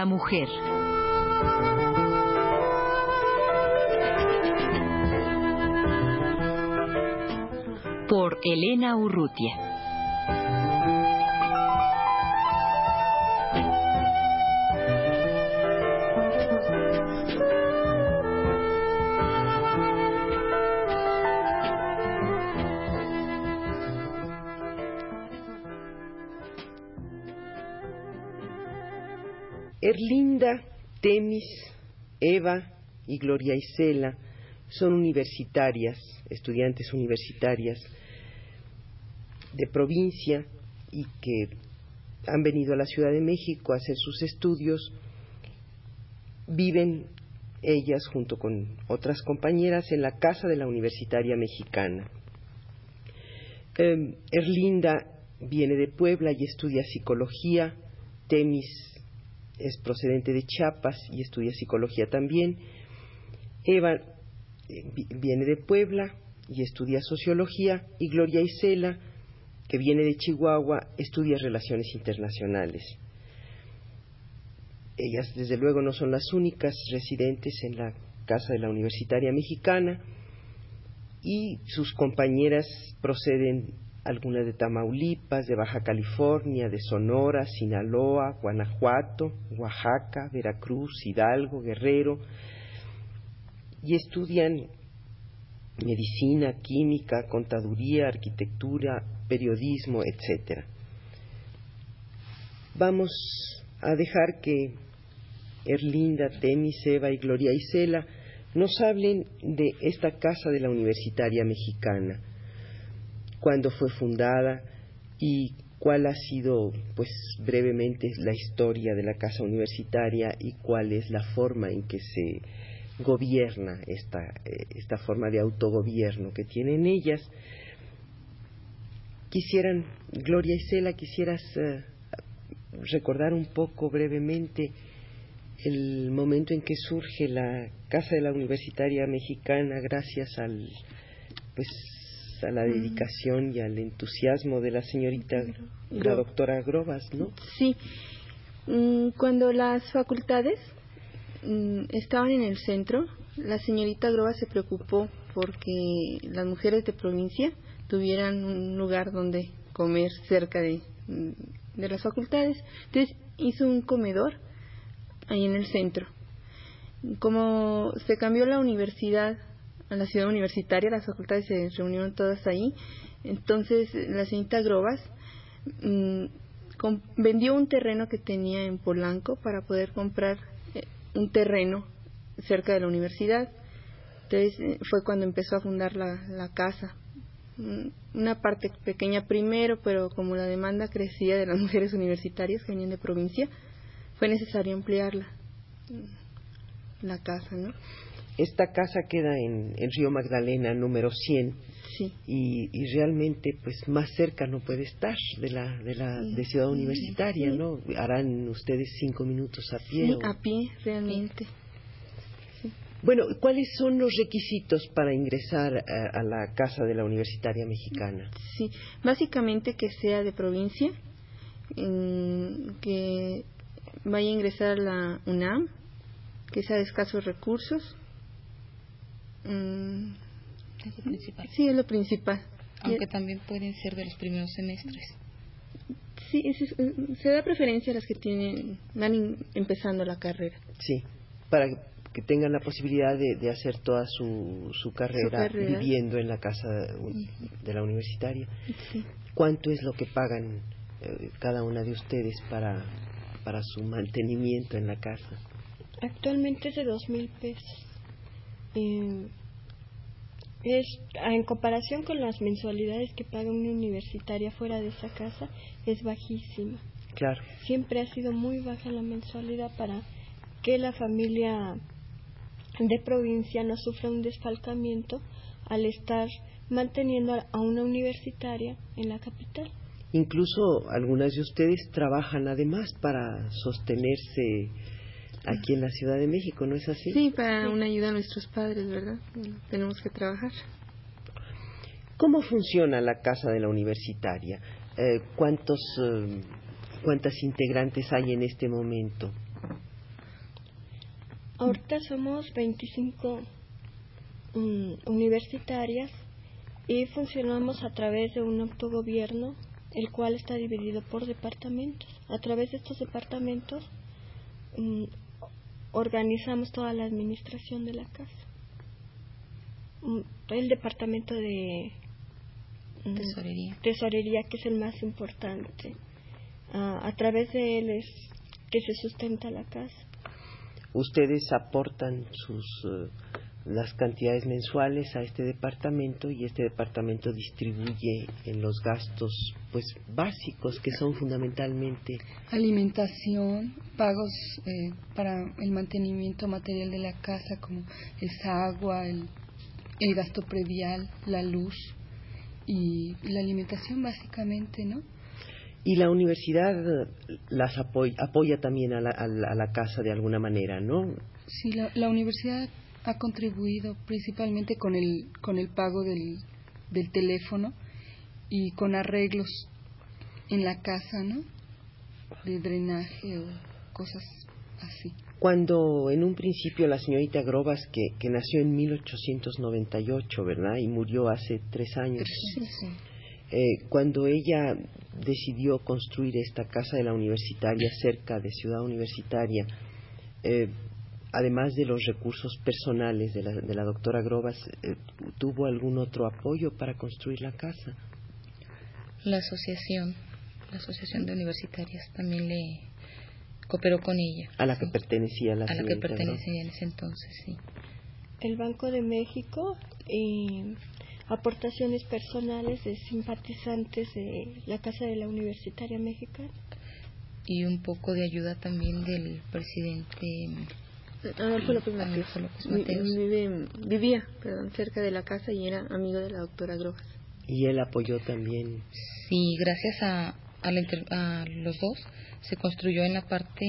La Mujer. Por Elena Urrutia. Erlinda, Temis, Eva y Gloria Isela son universitarias, estudiantes universitarias de provincia y que han venido a la Ciudad de México a hacer sus estudios. Viven ellas junto con otras compañeras en la casa de la Universitaria Mexicana. Em, Erlinda viene de Puebla y estudia psicología. Temis es procedente de Chiapas y estudia psicología también. Eva eh, viene de Puebla y estudia sociología y Gloria Isela, que viene de Chihuahua, estudia relaciones internacionales. Ellas, desde luego, no son las únicas residentes en la casa de la Universitaria Mexicana y sus compañeras proceden algunas de Tamaulipas, de Baja California, de Sonora, Sinaloa, Guanajuato, Oaxaca, Veracruz, Hidalgo, Guerrero, y estudian medicina, química, contaduría, arquitectura, periodismo, etc. Vamos a dejar que Erlinda, Temis, Eva y Gloria Isela nos hablen de esta casa de la Universitaria Mexicana cuándo fue fundada y cuál ha sido, pues brevemente, la historia de la casa universitaria y cuál es la forma en que se gobierna esta, eh, esta forma de autogobierno que tienen ellas. Quisieran, Gloria Isela, quisieras eh, recordar un poco brevemente el momento en que surge la Casa de la Universitaria Mexicana gracias al pues a la mm. dedicación y al entusiasmo de la señorita, la doctora Grobas, ¿no? Sí. Mm, cuando las facultades mm, estaban en el centro, la señorita Grobas se preocupó porque las mujeres de provincia tuvieran un lugar donde comer cerca de, de las facultades. Entonces hizo un comedor ahí en el centro. Como se cambió la universidad a la ciudad universitaria, las facultades se reunieron todas ahí. Entonces la señorita Grobas mm, vendió un terreno que tenía en Polanco para poder comprar eh, un terreno cerca de la universidad. Entonces eh, fue cuando empezó a fundar la, la casa. Una parte pequeña primero, pero como la demanda crecía de las mujeres universitarias que venían de provincia, fue necesario ampliarla, mm, la casa, ¿no? Esta casa queda en, Río Magdalena, número 100, y, realmente pues más cerca no puede estar de la de la de Ciudad Universitaria, ¿no? Harán ustedes cinco minutos a pie. A pie, realmente. Bueno, ¿cuáles son los requisitos para ingresar a, la casa de la Universitaria Mexicana? Sí, básicamente que sea de provincia, que vaya a ingresar a la UNAM, que sea de escasos recursos, Mm. Es lo principal. Sí, es lo principal. Aunque también pueden ser de los primeros semestres. Sí, se da preferencia a las que tienen, van empezando la carrera. Sí, para que tengan la posibilidad de, hacer toda su, su, carrera, viviendo en la casa de la universitaria. ¿Cuánto es lo que pagan eh, cada una de ustedes para, para su mantenimiento en la casa? Actualmente es de dos mil pesos. Eh, es en comparación con las mensualidades que paga una universitaria fuera de esa casa es bajísima. Claro. Siempre ha sido muy baja la mensualidad para que la familia de provincia no sufra un desfalcamiento al estar manteniendo a una universitaria en la capital. Incluso algunas de ustedes trabajan además para sostenerse aquí en la Ciudad de México, ¿no es así? Sí, para una ayuda a nuestros padres, ¿verdad? Tenemos que trabajar. ¿Cómo funciona la casa de la universitaria? Eh, ¿Cuántos eh, cuántas integrantes hay en este momento? Ahorita somos 25 mm, universitarias y funcionamos a través de un autogobierno, el cual está dividido por departamentos. A través de estos departamentos mm, organizamos toda la administración de la casa. Mm, el departamento de Tesorería. tesorería, que es el más importante. Ah, a través de él es que se sustenta la casa. Ustedes aportan sus eh, las cantidades mensuales a este departamento y este departamento distribuye en los gastos pues básicos que son fundamentalmente alimentación, pagos eh, para el mantenimiento material de la casa como es agua, el, el gasto previal, la luz y la alimentación básicamente, ¿no? Y la universidad las apoya, apoya también a la, a, la, a la, casa de alguna manera, ¿no? Sí, la, la, universidad ha contribuido principalmente con el, con el pago del, del teléfono y con arreglos en la casa, ¿no? De drenaje o cosas así. Cuando en un principio la señorita Grobas, que, que nació en 1898, ¿verdad? Y murió hace tres años. Sí, sí. Eh, cuando ella decidió construir esta casa de la universitaria cerca de Ciudad Universitaria, eh, además de los recursos personales de la, de la doctora Grobas, eh, ¿tuvo algún otro apoyo para construir la casa? La asociación, la asociación de universitarias también le cooperó con ella. A la sí. que pertenecía la A la que pertenecía en ese entonces, sí. El Banco de México y aportaciones personales de simpatizantes de la Casa de la Universitaria Mexicana. Y un poco de ayuda también del presidente Adolfo López Mateos. Adolfo López Mateos. Vive, vivía perdón, cerca de la casa y era amigo de la doctora Grobas. Y él apoyó también. Sí, gracias a, a, la inter, a los dos se construyó en la parte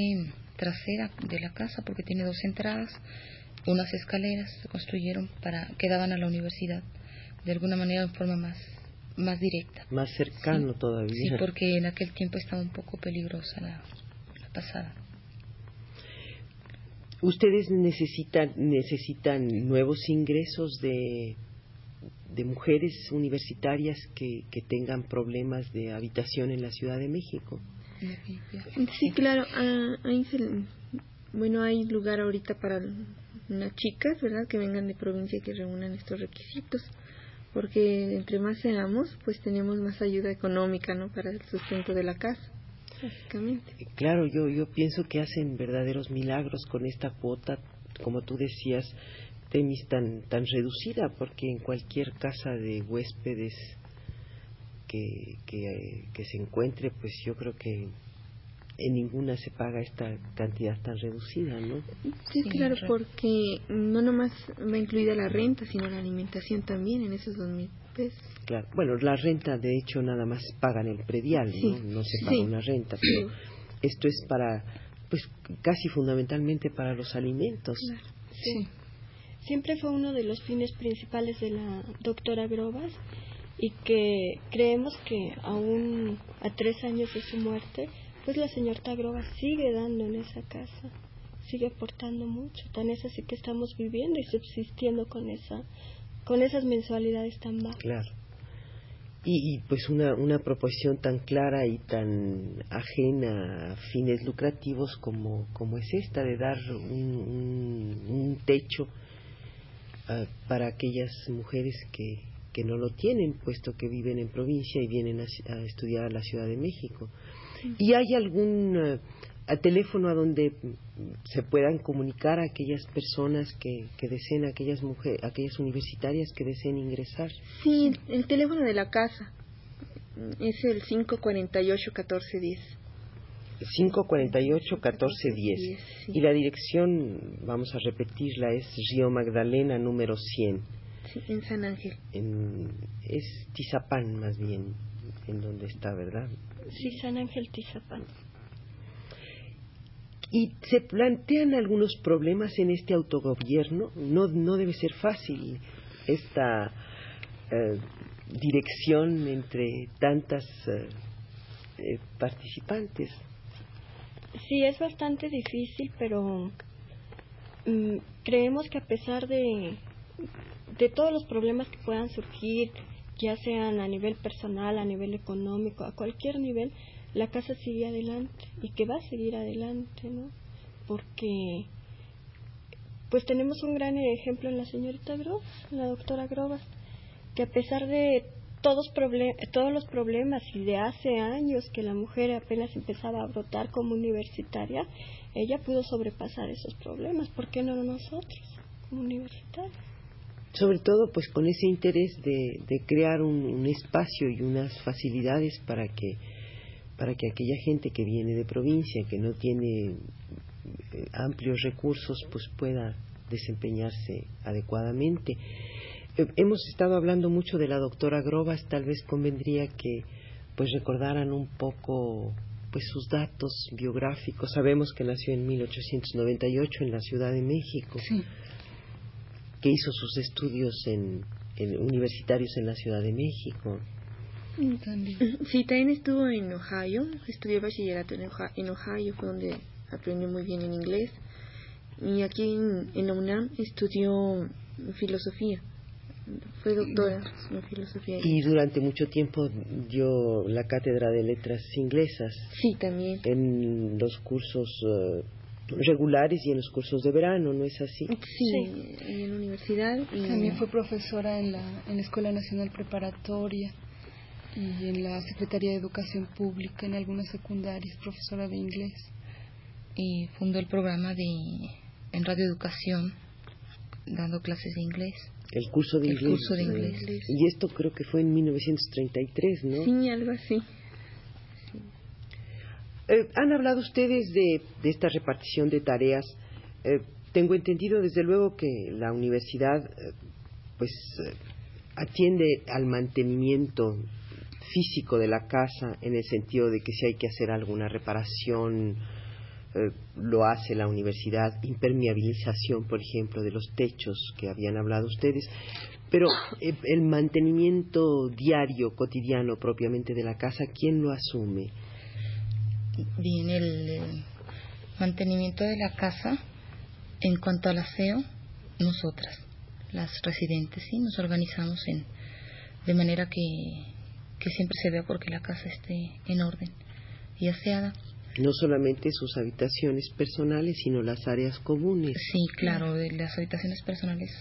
trasera de la casa porque tiene dos entradas, unas escaleras se construyeron para que daban a la universidad de alguna manera de forma más más directa. Más cercano sí, todavía. Sí, porque en aquel tiempo estaba un poco peligrosa la, la pasada. ¿Ustedes necesitan, necesitan nuevos ingresos de, de mujeres universitarias que, que tengan problemas de habitación en la Ciudad de México? Sí, claro. Ahí se, bueno, hay lugar ahorita para unas chicas, ¿verdad? Que vengan de provincia y que reúnan estos requisitos. Porque entre más seamos, pues tenemos más ayuda económica, ¿no? Para el sustento de la casa básicamente. Claro, yo, yo pienso que hacen verdaderos milagros con esta cuota, como tú decías, Temis, tan, tan reducida, porque en cualquier casa de huéspedes que, que, que se encuentre, pues yo creo que en ninguna se paga esta cantidad tan reducida, ¿no? Sí, sí claro, porque no nomás va incluida la renta, sino la alimentación también en esos dos mil pesos. Claro. Bueno, la renta, de hecho, nada más pagan el predial, sí. ¿no? No se paga sí. una renta, pero esto es para, pues, casi fundamentalmente para los alimentos. Claro. Sí. Siempre fue uno de los fines principales de la doctora Grobas y que creemos que aún a tres años de su muerte, pues la señorita Grobas sigue dando en esa casa, sigue aportando mucho. Tan es así que estamos viviendo y subsistiendo con esa con esas mensualidades tan bajas. Claro. Y, y, pues una, una proposición tan clara y tan ajena a fines lucrativos como, como es esta, de dar un, un, un techo uh, para aquellas mujeres que, que no lo tienen, puesto que viven en provincia y vienen a, a estudiar a la Ciudad de México. Sí. ¿Y hay algún uh, a teléfono a donde se puedan comunicar a aquellas personas que, que deseen, aquellas mujeres, aquellas universitarias que deseen ingresar. Sí, el teléfono de la casa es el 548-1410. 548-1410. Sí. Y la dirección, vamos a repetirla, es Río Magdalena número 100. Sí, en San Ángel. En, es Tizapán más bien, en donde está, ¿verdad? Sí, San Ángel Tizapán. Y se plantean algunos problemas en este autogobierno. No, no debe ser fácil esta eh, dirección entre tantas eh, eh, participantes. Sí, es bastante difícil, pero mm, creemos que a pesar de, de todos los problemas que puedan surgir, ya sean a nivel personal, a nivel económico, a cualquier nivel, la casa sigue adelante y que va a seguir adelante, ¿no? Porque pues tenemos un gran ejemplo en la señorita Grobas, la doctora Grobas, que a pesar de todos, los problemas y de hace años que la mujer apenas empezaba a brotar como universitaria, ella pudo sobrepasar esos problemas. ¿Por qué no nosotros como universitarios? Sobre todo, pues con ese interés de, de crear un, un, espacio y unas facilidades para que para que aquella gente que viene de provincia, que no tiene eh, amplios recursos, pues pueda desempeñarse adecuadamente. Eh, hemos estado hablando mucho de la doctora Grobas, tal vez convendría que pues recordaran un poco pues sus datos biográficos. Sabemos que nació en 1898 en la Ciudad de México, que hizo sus estudios en, universitarios en la Ciudad de México. Sí, también estuvo en Ohio, estudió bachillerato en Ohio, fue donde aprendió muy bien en inglés. Y aquí en, en la UNAM estudió filosofía fue doctora en filosofía. Y durante mucho tiempo dio la cátedra de letras inglesas. Sí, también. En los cursos eh, regulares y en los cursos de verano, ¿no es así? Sí, en la universidad. Y... También fue profesora en la, en la Escuela Nacional Preparatoria y en la Secretaría de Educación Pública, en algunas secundarias, profesora de inglés. Y fundó el programa de en radioeducación, dando clases de inglés. El curso de, inglés. Curso de inglés. Y esto creo que fue en 1933, ¿no? Sí, algo así. Eh, han hablado ustedes de, de, esta repartición de tareas. Eh, tengo entendido, desde luego, que la universidad, eh, pues, atiende al mantenimiento físico de la casa en el sentido de que si hay que hacer alguna reparación, eh, lo hace la universidad, impermeabilización, por ejemplo, de los techos que habían hablado ustedes, pero eh, el mantenimiento diario, cotidiano, propiamente de la casa, ¿quién lo asume? Bien, el, mantenimiento de la casa, en cuanto al aseo, nosotras, las residentes, sí, nos organizamos en, de manera que, que siempre se vea porque la casa esté en orden y aseada no solamente sus habitaciones personales, sino las áreas comunes. Sí, claro, de las habitaciones personales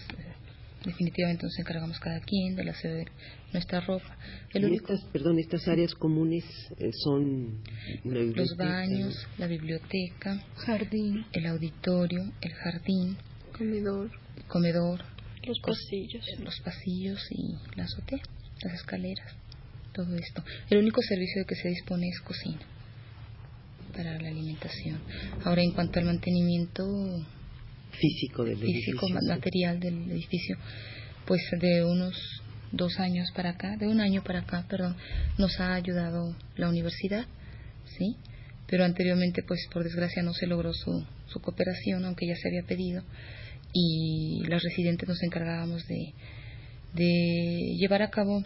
definitivamente nos encargamos cada quien de la de nuestra ropa. estas, perdón, estas áreas comunes eh, son los baños, la biblioteca, jardín, el auditorio, el jardín, comedor, comedor, los pasillos, los pasillos y la azotea, las escaleras, todo esto. El único servicio de que se dispone es cocina para la alimentación. Ahora, en cuanto al mantenimiento físico del físico material del edificio, pues de unos dos años para acá, de un año para acá, perdón, nos ha ayudado la universidad, sí, pero anteriormente, pues por desgracia no se logró su, su cooperación, aunque ya se había pedido, y las residentes nos encargábamos de, de llevar a cabo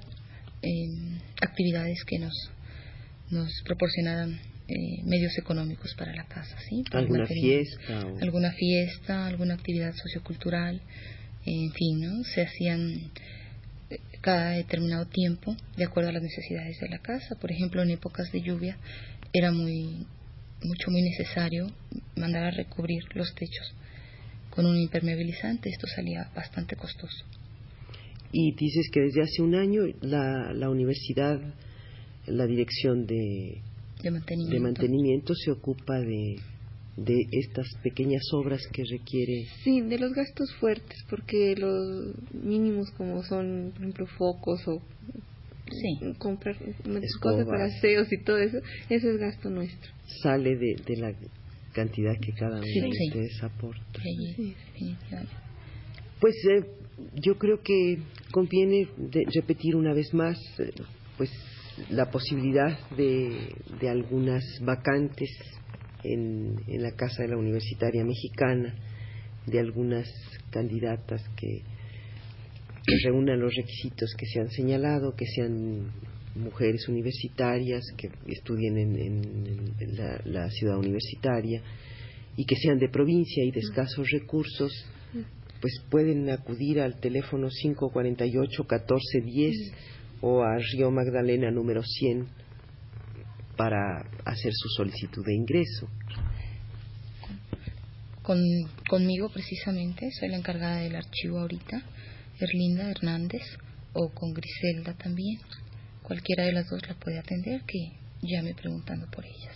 eh, actividades que nos, nos proporcionaran eh, medios económicos para la casa, ¿sí? ¿Alguna fiesta? Alguna fiesta, alguna actividad sociocultural, en fin, ¿no? Se hacían eh, cada determinado tiempo de acuerdo a las necesidades de la casa. Por ejemplo, en épocas de lluvia era muy mucho muy necesario mandar a recubrir los techos con un impermeabilizante. Esto salía bastante costoso. Y dices que desde hace un año la, la universidad, la dirección de de mantenimiento, se ocupa de, de estas pequeñas obras que requiere. Sí, de los gastos fuertes, porque los mínimos como son, por ejemplo, focos o comprar cosas para aseos y todo eso, ese es gasto nuestro. Sale de, de la cantidad que cada uno de ustedes aporta. pues eh, yo creo que conviene repetir una vez más, eh, pues la posibilidad de, de algunas vacantes en, en, la Casa de la Universitaria Mexicana, de algunas candidatas que, reúnan los requisitos que se han señalado, que sean mujeres universitarias que estudien en, la, ciudad universitaria y que sean de provincia y de escasos recursos, pues pueden acudir al teléfono 548-1410 o a Río Magdalena número 100 para hacer su solicitud de ingreso. Con, conmigo precisamente, soy la encargada del archivo ahorita, Erlinda Hernández, o con Griselda también. Cualquiera de las dos la puede atender, que llame preguntando por ellas.